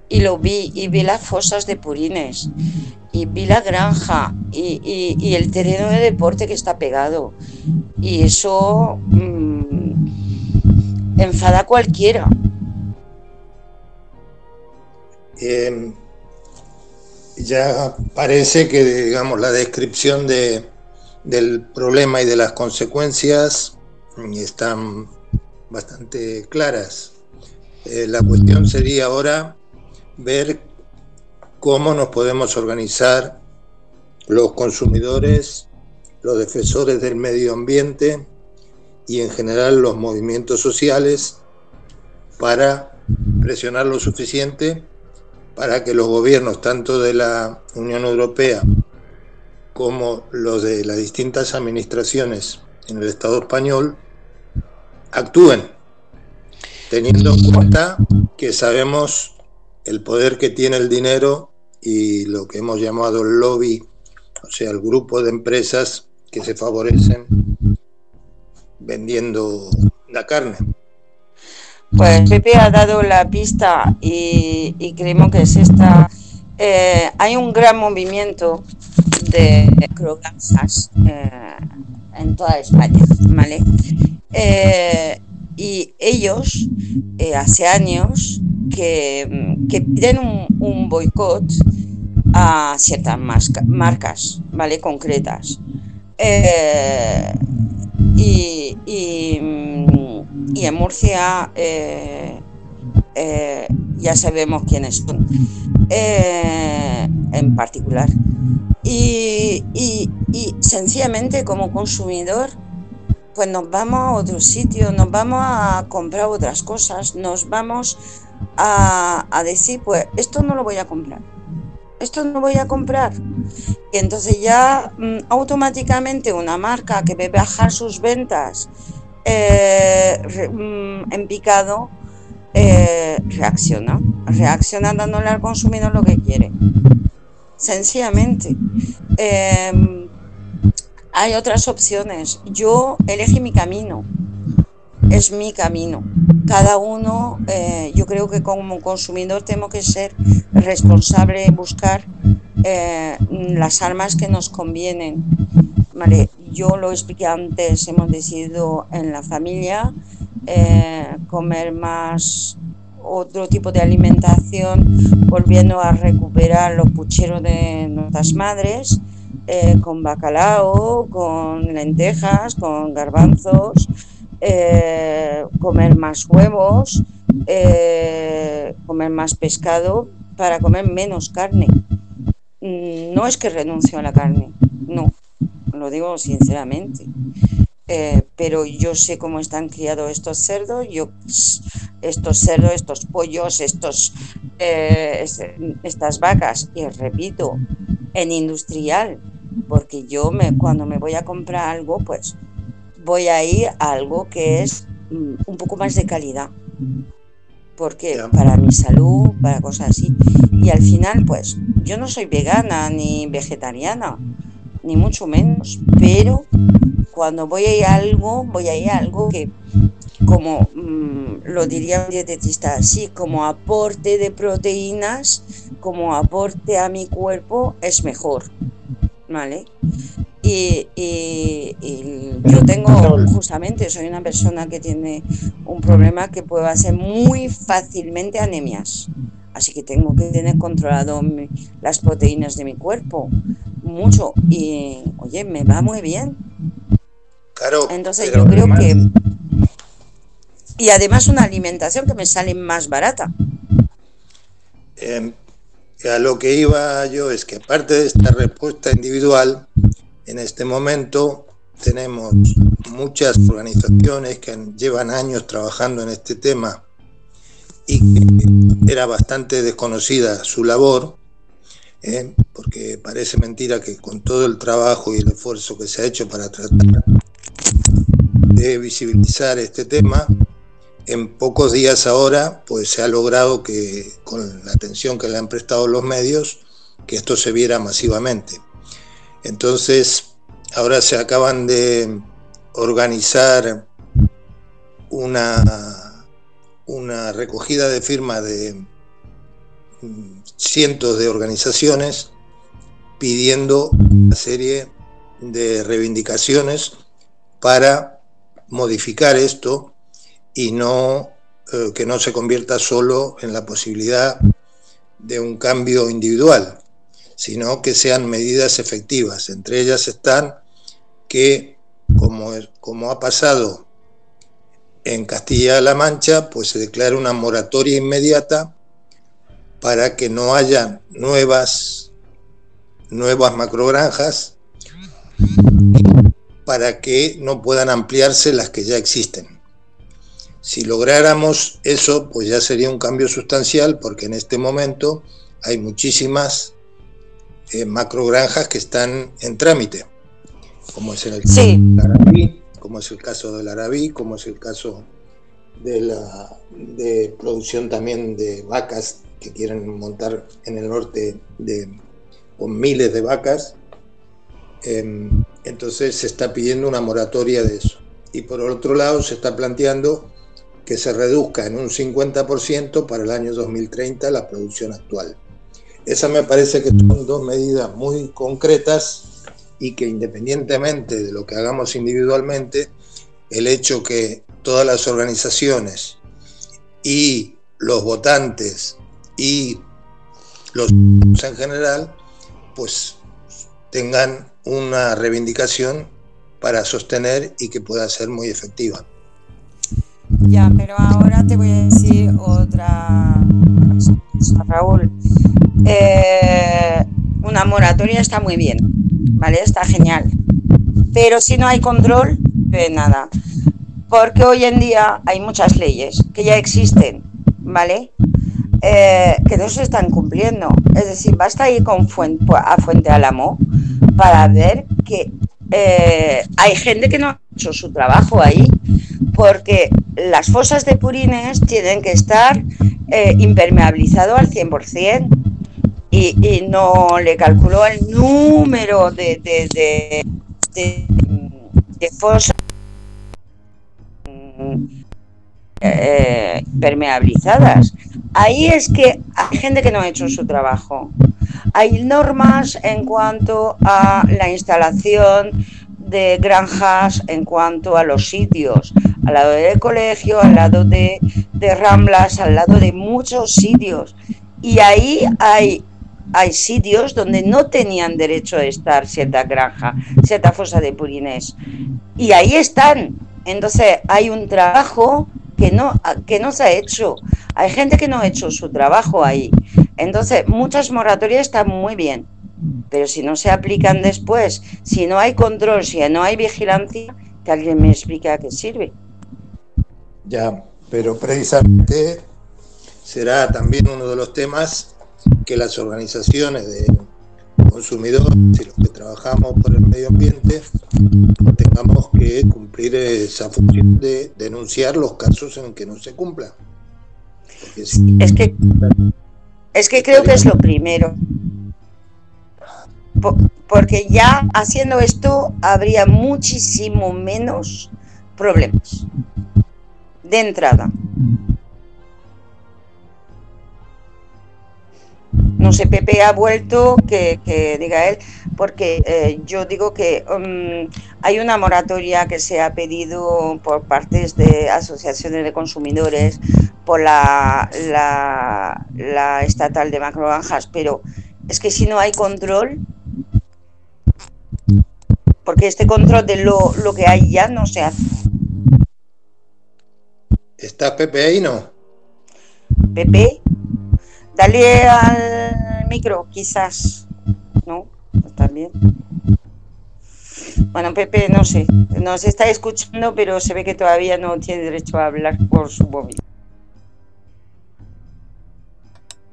y lo vi y vi las fosas de Purines y vi la granja y, el terreno de deporte que está pegado y eso mm, enfada a cualquiera. Em, ya parece que digamos la descripción de, del problema y de las consecuencias están bastante claras. Eh, la cuestión sería ahora ver cómo nos podemos organizar los consumidores, los defensores del medio ambiente y en general los movimientos sociales para presionar lo suficiente para que los gobiernos, tanto de la Unión Europea como los de las distintas administraciones en el Estado español, actúen, teniendo en cuenta que sabemos el poder que tiene el dinero y lo que hemos llamado el lobby, o sea, el grupo de empresas que se favorecen vendiendo la carne. Pues Pepe ha dado la pista y, creemos que es esta. Eh, hay un gran movimiento de croganzas eh, en toda España, ¿vale? Eh, y ellos hace años que, piden un, boicot a ciertas marcas, ¿vale? Concretas. Eh, y, en Murcia eh, eh, ya sabemos quiénes son, en particular. Y, y, sencillamente como consumidor, pues nos vamos a otro sitio, nos vamos a comprar otras cosas, nos vamos a, decir, pues esto no lo voy a comprar, esto no voy a comprar. Y entonces ya mm, automáticamente una marca que ve bajar sus ventas eh, mm, en picado eh, reacciona, reacciona dándole al consumidor lo que quiere. Sencillamente. Em, hay otras opciones. Yo elegí mi camino es mi camino. Cada uno, eh, yo creo que como consumidor tenemos que ser responsable, buscar eh, las armas que nos convienen. Vale, yo lo expliqué antes, hemos decidido en la familia eh, comer más otro tipo de alimentación, volviendo a recuperar los pucheros de nuestras madres, con bacalao, con lentejas, con garbanzos, eh, comer más huevos, eh, comer más pescado para comer menos carne. Mm, no es que renuncio a la carne, no, lo digo sinceramente. Eh, pero yo sé cómo están criados estos cerdos, yo estos cerdos, estos pollos, estos, estas vacas, y repito, en industrial, porque yo me, cuando me voy a comprar algo, pues voy a ir a algo que es mm, un poco más de calidad. Porque para mi salud, para cosas así. Y al final, pues, yo no soy vegana ni vegetariana, ni mucho menos. Pero cuando voy a ir a algo, voy a ir a algo que, como mm, lo diría un dietetista así, como aporte de proteínas, como aporte a mi cuerpo, es mejor. ¿Vale? Y, yo tengo, justamente, soy una persona que tiene un problema que puede hacer muy fácilmente anemias. Así que tengo que tener controlado las proteínas de mi cuerpo, mucho. Y, oye, me va muy bien. Claro. Entonces yo creo que... Y además una alimentación que me sale más barata. Eh, a lo que iba yo es que aparte de esta respuesta individual, en este momento tenemos muchas organizaciones que llevan años trabajando en este tema y que era bastante desconocida su labor, ¿eh? porque parece mentira que con todo el trabajo y el esfuerzo que se ha hecho para tratar de visibilizar este tema, en pocos días ahora pues se ha logrado que con la atención que le han prestado los medios, que esto se viera masivamente. Entonces, ahora se acaban de organizar una, una recogida de firmas de cientos de organizaciones pidiendo una serie de reivindicaciones para modificar esto y no eh, que no se convierta solo en la posibilidad de un cambio individual, sino que sean medidas efectivas. Entre ellas están que, como, como ha pasado en Castilla-La Mancha, pues se declara una moratoria inmediata para que no haya nuevas, nuevas macrogranjas, para que no puedan ampliarse las que ya existen. Si lográramos eso, pues ya sería un cambio sustancial, porque en este momento hay muchísimas eh, macrogranjas que están en trámite, como es el caso como es el caso del Arabí, como es el caso de la de producción también de vacas que quieren montar en el norte de, con miles de vacas. Em, entonces se está pidiendo una moratoria de eso. Y por otro lado se está planteando que se reduzca en un 50% para el año 2030 la producción actual. Esa me parece que son dos medidas muy concretas y que independientemente de lo que hagamos individualmente, el hecho que todas las organizaciones y los votantes y los en general, pues tengan una reivindicación para sostener y que pueda ser muy efectiva. Ya, pero ahora te voy a decir otra Raúl. Eh, una moratoria está muy bien, ¿vale? Está genial. Pero si no hay control, de nada. Porque hoy en día hay muchas leyes que ya existen, ¿vale? Eh, que no se están cumpliendo. Es decir, basta ir con fuente, a Fuente Álamo para ver que eh, hay gente que no ha hecho su trabajo ahí, porque las fosas de purines tienen que estar eh, impermeabilizado al 100% y, y no le calculó el número de, de, de, fosas eh, permeabilizadas. Ahí es que hay gente que no ha hecho su trabajo. Hay normas en cuanto a la instalación de granjas, en cuanto a los sitios, al lado del colegio, al lado de Ramblas, al lado de muchos sitios. Y ahí hay hay sitios donde no tenían derecho a estar cierta granja, cierta fosa de purines. Y ahí están. Entonces hay un trabajo que no, que no se ha hecho. Hay gente que no ha hecho su trabajo ahí. Entonces, muchas moratorias están muy bien, pero si no se aplican después, si no hay control, si no hay vigilancia, que alguien me explique a qué sirve. Ya, pero precisamente será también uno de los temas que las organizaciones de consumidores y los que trabajamos por el medio ambiente tengamos que cumplir esa función de denunciar los casos en que no se cumpla. es que es que creo que es lo primero. Porque ya haciendo esto habría muchísimo menos problemas de entrada. No sé, Pepe ha vuelto, que, diga él, porque eh, yo digo que um, hay una moratoria que se ha pedido por partes de asociaciones de consumidores, por la, la, estatal de macrobanjas, pero es que si no hay control, porque este control de lo, lo que hay ya no se hace. ¿Está Pepe ahí, no? Pepe, Dale al micro, quizás. ¿No? También. Bueno, Pepe, no sé. Nos está escuchando, pero se ve que todavía no tiene derecho a hablar por su móvil.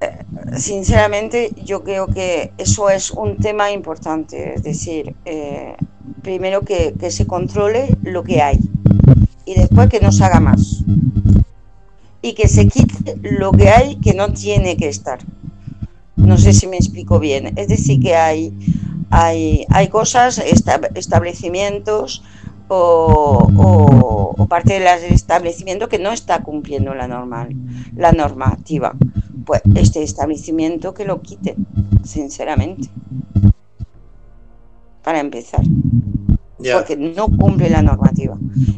Eh, sinceramente, yo creo que eso es un tema importante. Es decir, eh, primero que, que se controle lo que hay y después que no se haga más y que se quite lo que hay que no tiene que estar. No sé si me explico bien. Es decir, que hay, hay, hay cosas, establecimientos o, o, o parte del establecimiento que no está cumpliendo la, normal, la normativa. Pues este establecimiento que lo quite, sinceramente, para empezar porque no cumple la normativa.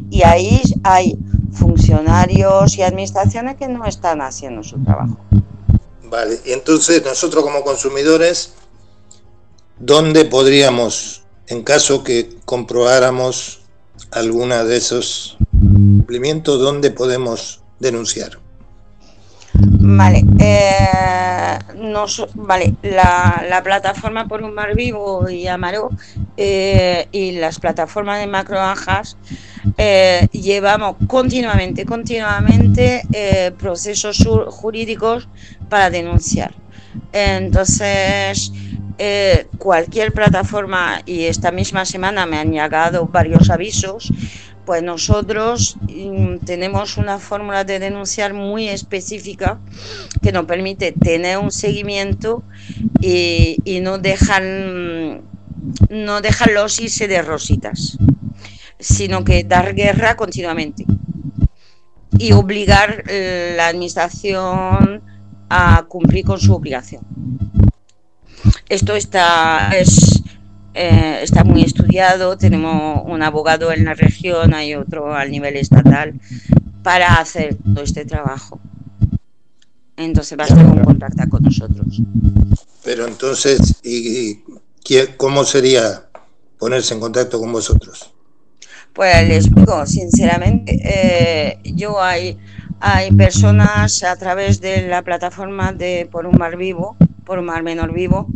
Y ahí hay funcionarios y administraciones que no están haciendo su trabajo. Vale, y entonces nosotros como consumidores, ¿dónde podríamos, en caso que comprobáramos alguna de esos cumplimientos, dónde podemos denunciar? Vale, eh, vale la, la, plataforma por un mar vivo y Amaro eh, y las plataformas de macroanjas eh, llevamos continuamente, continuamente eh, procesos jurídicos para denunciar. Entonces, cualquier plataforma, y esta misma semana me han llegado varios avisos, pues nosotros mm, tenemos una fórmula de denunciar muy específica que nos permite tener un seguimiento y, no dejar mm, no dejarlos irse de rositas, sino que dar guerra continuamente y obligar eh, la administración a cumplir con su obligación. Esto está es eh, está muy estudiado, tenemos un abogado en la región, hay otro al nivel estatal, para hacer todo este trabajo. Entonces va a basta con contactar con nosotros. Pero entonces, ¿y, cómo sería ponerse en contacto con vosotros? Pues les digo, sinceramente, eh, yo hay, hay personas a través de la plataforma de Por un Mar Vivo, por Mar Menor Vivo,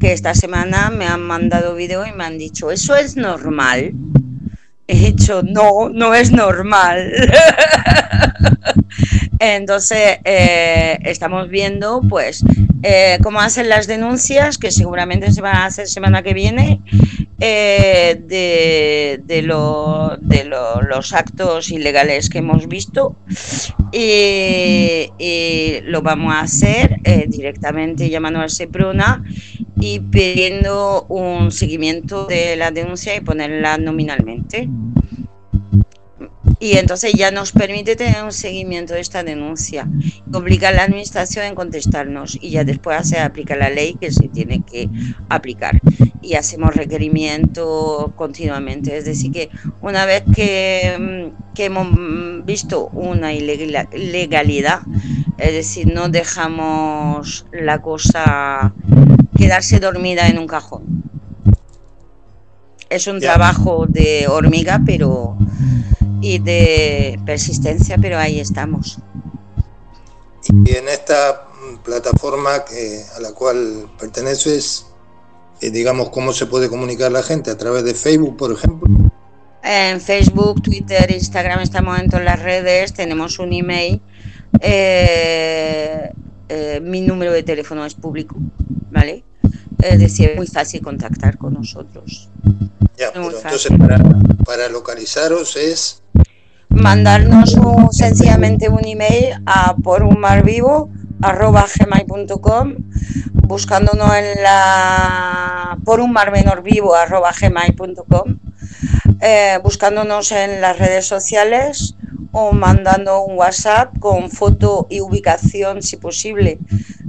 que esta semana me han mandado video y me han dicho, ¿eso es normal? He dicho, no, no es normal. Entonces, eh, estamos viendo, pues, eh, cómo hacen las denuncias, que seguramente se van a hacer semana que viene, eh, de, de, lo, de los actos ilegales que hemos visto y, lo vamos a hacer eh, directamente llamando al SEPRONA y pidiendo un seguimiento de la denuncia y ponerla nominalmente. Mm y entonces ya nos permite tener un seguimiento de esta denuncia. Complica la administración en contestarnos y ya después se aplica la ley que se tiene que aplicar. Y hacemos requerimiento continuamente. Es decir, que una vez que, mm, hemos mm, visto una ilegalidad, es decir, no dejamos la cosa quedarse dormida en un cajón. Es un trabajo de hormiga, pero y de persistencia, pero ahí estamos. Y en esta plataforma que, a la cual perteneces, eh, digamos, ¿cómo se puede comunicar la gente? ¿A través de Facebook, por ejemplo? En Facebook, Twitter, Instagram estamos en todas las redes, tenemos un email. Eh, eh, mi número de teléfono es público, ¿vale? Es decir, es muy fácil contactar con nosotros. Ya, pero entonces para localizaros es mandarnos sencillamente un email a por un mar vivo gmail.com buscándonos en la por un mar menor vivo gmail.com eh, buscándonos en las redes sociales o mandando un WhatsApp con foto y ubicación si posible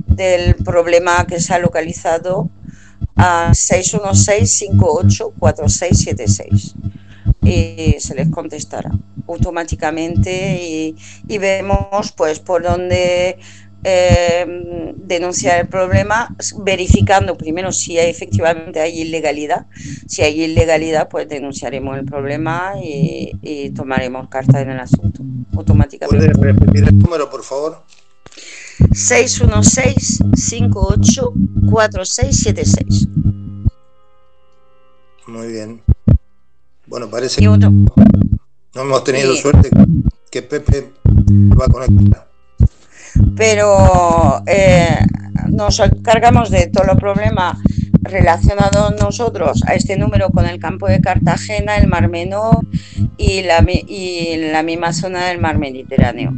del problema que se ha localizado a 616 584676 y se les contestará automáticamente y, y vemos pues por dónde eh, denunciar el problema verificando primero si hay, efectivamente hay ilegalidad. Si hay ilegalidad, pues denunciaremos el problema y, y tomaremos carta en el asunto automáticamente. ¿Puede repetir el número, por favor? 616-584676. Muy bien. Bueno, parece que no hemos tenido suerte que Pepe va a conectar. Pero eh, nos encargamos de todos los problemas relacionados nosotros a este número con el campo de Cartagena, el Mar Menor y la, y la misma zona del Mar Mediterráneo.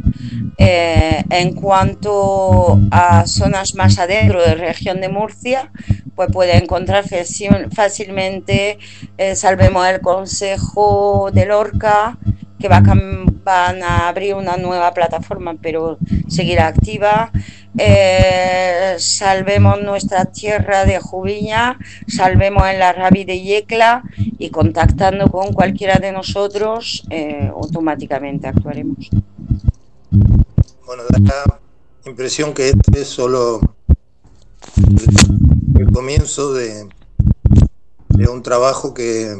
Eh, en cuanto a zonas más adentro de la región de Murcia, pues puede encontrar fácilmente, eh, salvemos el Consejo de Lorca, que va van a abrir una nueva plataforma, pero seguirá activa. Eh, salvemos nuestra tierra de Jubiña, salvemos en la Rabi de Yecla y contactando con cualquiera de nosotros, eh, automáticamente actuaremos. Bueno, da la impresión que este es solo el comienzo de un trabajo que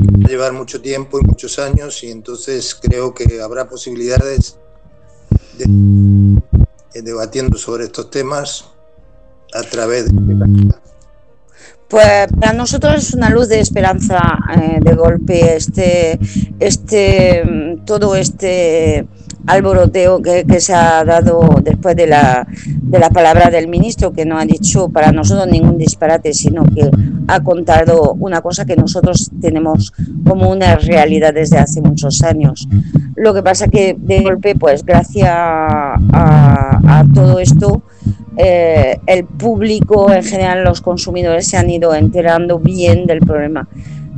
va a llevar mucho tiempo y muchos años y entonces creo que habrá posibilidades de eh, debatiendo sobre estos temas a través de pues para nosotros es una luz de esperanza eh, de golpe este este todo este alboroteo que, se ha dado después de la, de la palabra del ministro, que no ha dicho para nosotros ningún disparate, sino que ha contado una cosa que nosotros tenemos como una realidad desde hace muchos años. Lo que pasa que de golpe, pues gracias a, todo esto, eh, el público, en general los consumidores, se han ido enterando bien del problema.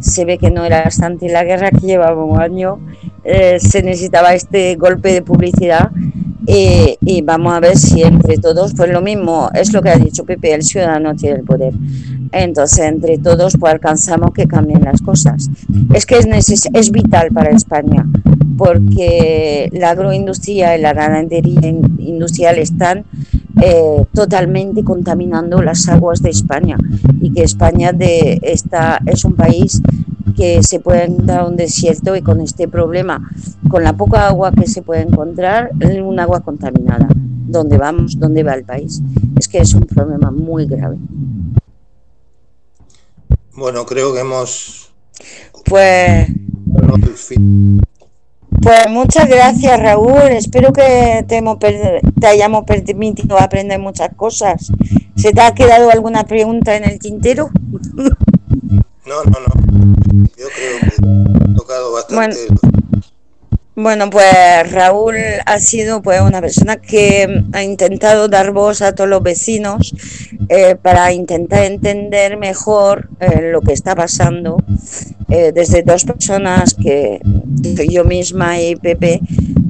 Se ve que no era bastante la guerra que llevaba un año eh, se necesitaba este golpe de publicidad y, vamos a ver si entre todos, pues lo mismo, es lo que ha dicho Pepe, el ciudadano tiene el poder. Entonces, entre todos, pues alcanzamos que cambien las cosas. Es que es, es vital para España, porque la agroindustria y la ganadería industrial están eh, totalmente contaminando las aguas de España y que España de, esta, es un país que se puede encontrar un desierto y con este problema, con la poca agua que se puede encontrar, un agua contaminada. ¿Dónde vamos? ¿Dónde va el país? Es que es un problema muy grave. Bueno, creo que hemos... Pues... Pues muchas gracias Raúl, espero que te, te hayamos permitido aprender muchas cosas. ¿Se te ha quedado alguna pregunta en el tintero? No, no, no. Yo creo que he tocado bastante. Bueno, pues Raúl ha sido pues una persona que ha intentado dar voz a todos los vecinos eh, para intentar entender mejor eh, lo que está pasando eh, desde dos personas que yo misma y Pepe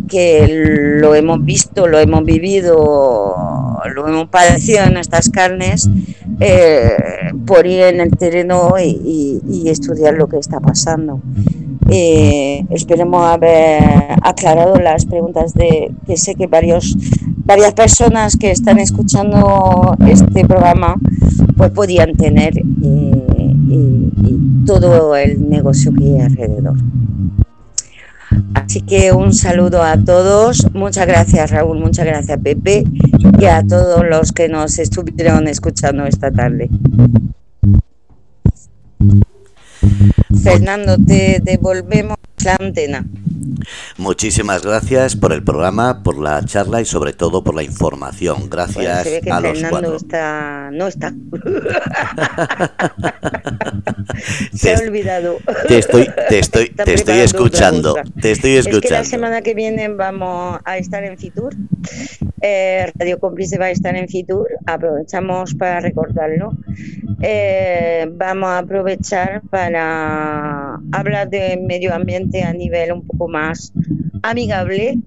que lo hemos visto, lo hemos vivido, lo hemos padecido en estas carnes, eh, por ir en el terreno y, estudiar lo que está pasando. Eh, esperemos haber aclarado las preguntas de que sé que varios, varias personas que están escuchando este programa pues podían tener y todo el negocio que hay alrededor. Así que un saludo a todos. Muchas gracias Raúl, muchas gracias Pepe y a todos los que nos estuvieron escuchando esta tarde. Fernando, te devolvemos la antena. Muchísimas gracias por el programa, por la charla y sobre todo por la información. Gracias a los Fernando Está... no está. Se ha olvidado. Te estoy, te estoy, te estoy escuchando. Te estoy escuchando. Es que la semana que viene vamos a estar en Fitur. Eh, Radio Cómplice va a estar en Fitur. Aprovechamos para recordarlo. Eh, vamos a aprovechar para hablar de medio ambiente a nivel un poco más amigable,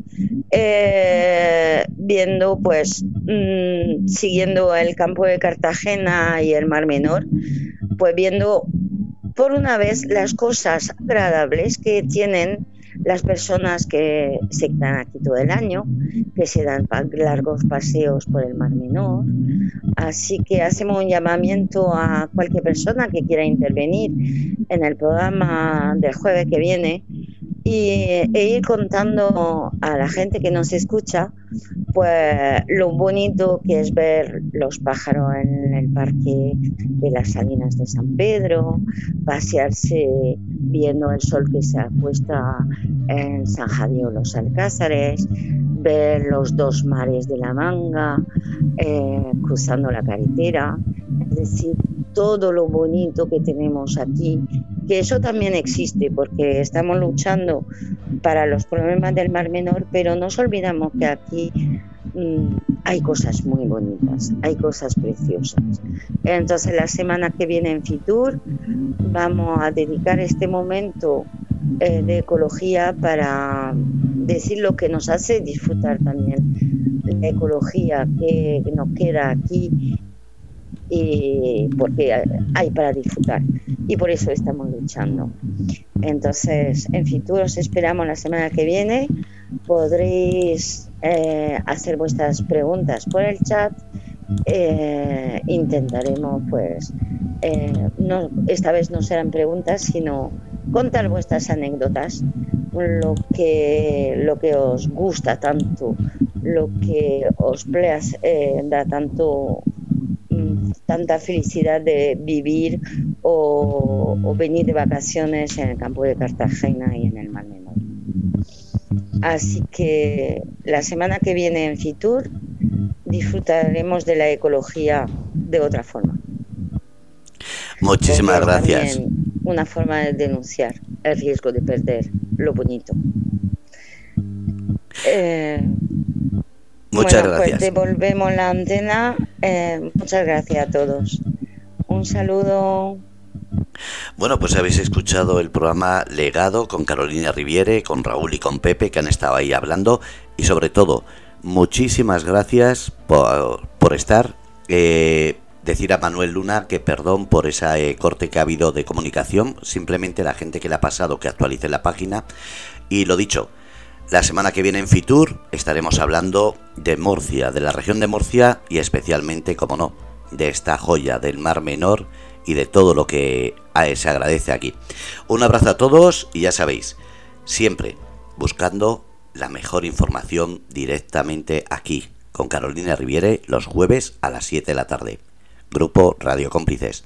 eh, viendo pues mm, siguiendo el campo de Cartagena y el Mar Menor, pues viendo por una vez las cosas agradables que tienen las personas que se quedan aquí todo el año, que se dan largos paseos por el Mar Menor. Así que hacemos un llamamiento a cualquier persona que quiera intervenir en el programa del jueves que viene y, e ir contando a la gente que nos escucha pues lo bonito que es ver los pájaros en el parque de las Salinas de San Pedro, pasearse viendo el sol que se acuesta en San Javier los Alcázares, ver los dos mares de la Manga, eh, cruzando la carretera, es decir, todo lo bonito que tenemos aquí, que eso también existe porque estamos luchando para los problemas del Mar Menor, pero nos olvidamos que aquí mm, hay cosas muy bonitas, hay cosas preciosas. Entonces la semana que viene en Fitur vamos a dedicar este momento eh, de ecología para decir lo que nos hace disfrutar también la ecología que nos queda aquí y porque hay para disfrutar y por eso estamos luchando. Entonces, en futuros esperamos la semana que viene. Podréis eh, hacer vuestras preguntas por el chat. Eh, intentaremos, pues, eh, no, esta vez no serán preguntas, sino contar vuestras anécdotas, lo que, lo que os gusta tanto, lo que os da tanto tanta felicidad de vivir o, venir de vacaciones en el campo de Cartagena y en el Mar Menor. Así que la semana que viene en Fitur disfrutaremos de la ecología de otra forma. Muchísimas gracias. Una forma de denunciar el riesgo de perder lo bonito. Eh, Muchas bueno, gracias. Pues devolvemos la antena. Eh, muchas gracias a todos. Un saludo. Bueno, pues habéis escuchado el programa Legado con Carolina Riviere, con Raúl y con Pepe, que han estado ahí hablando. Y sobre todo, muchísimas gracias por, por estar. Eh, decir a Manuel Luna que perdón por ese eh, corte que ha habido de comunicación. Simplemente la gente que le ha pasado que actualice la página. Y lo dicho, la semana que viene en Fitur estaremos hablando de Murcia, de la región de Murcia y especialmente, como no, de esta joya del Mar Menor y de todo lo que se agradece aquí. Un abrazo a todos y ya sabéis, siempre buscando la mejor información directamente aquí, con Carolina Riviere, los jueves a las 7 de la tarde. Grupo Radio Cómplices.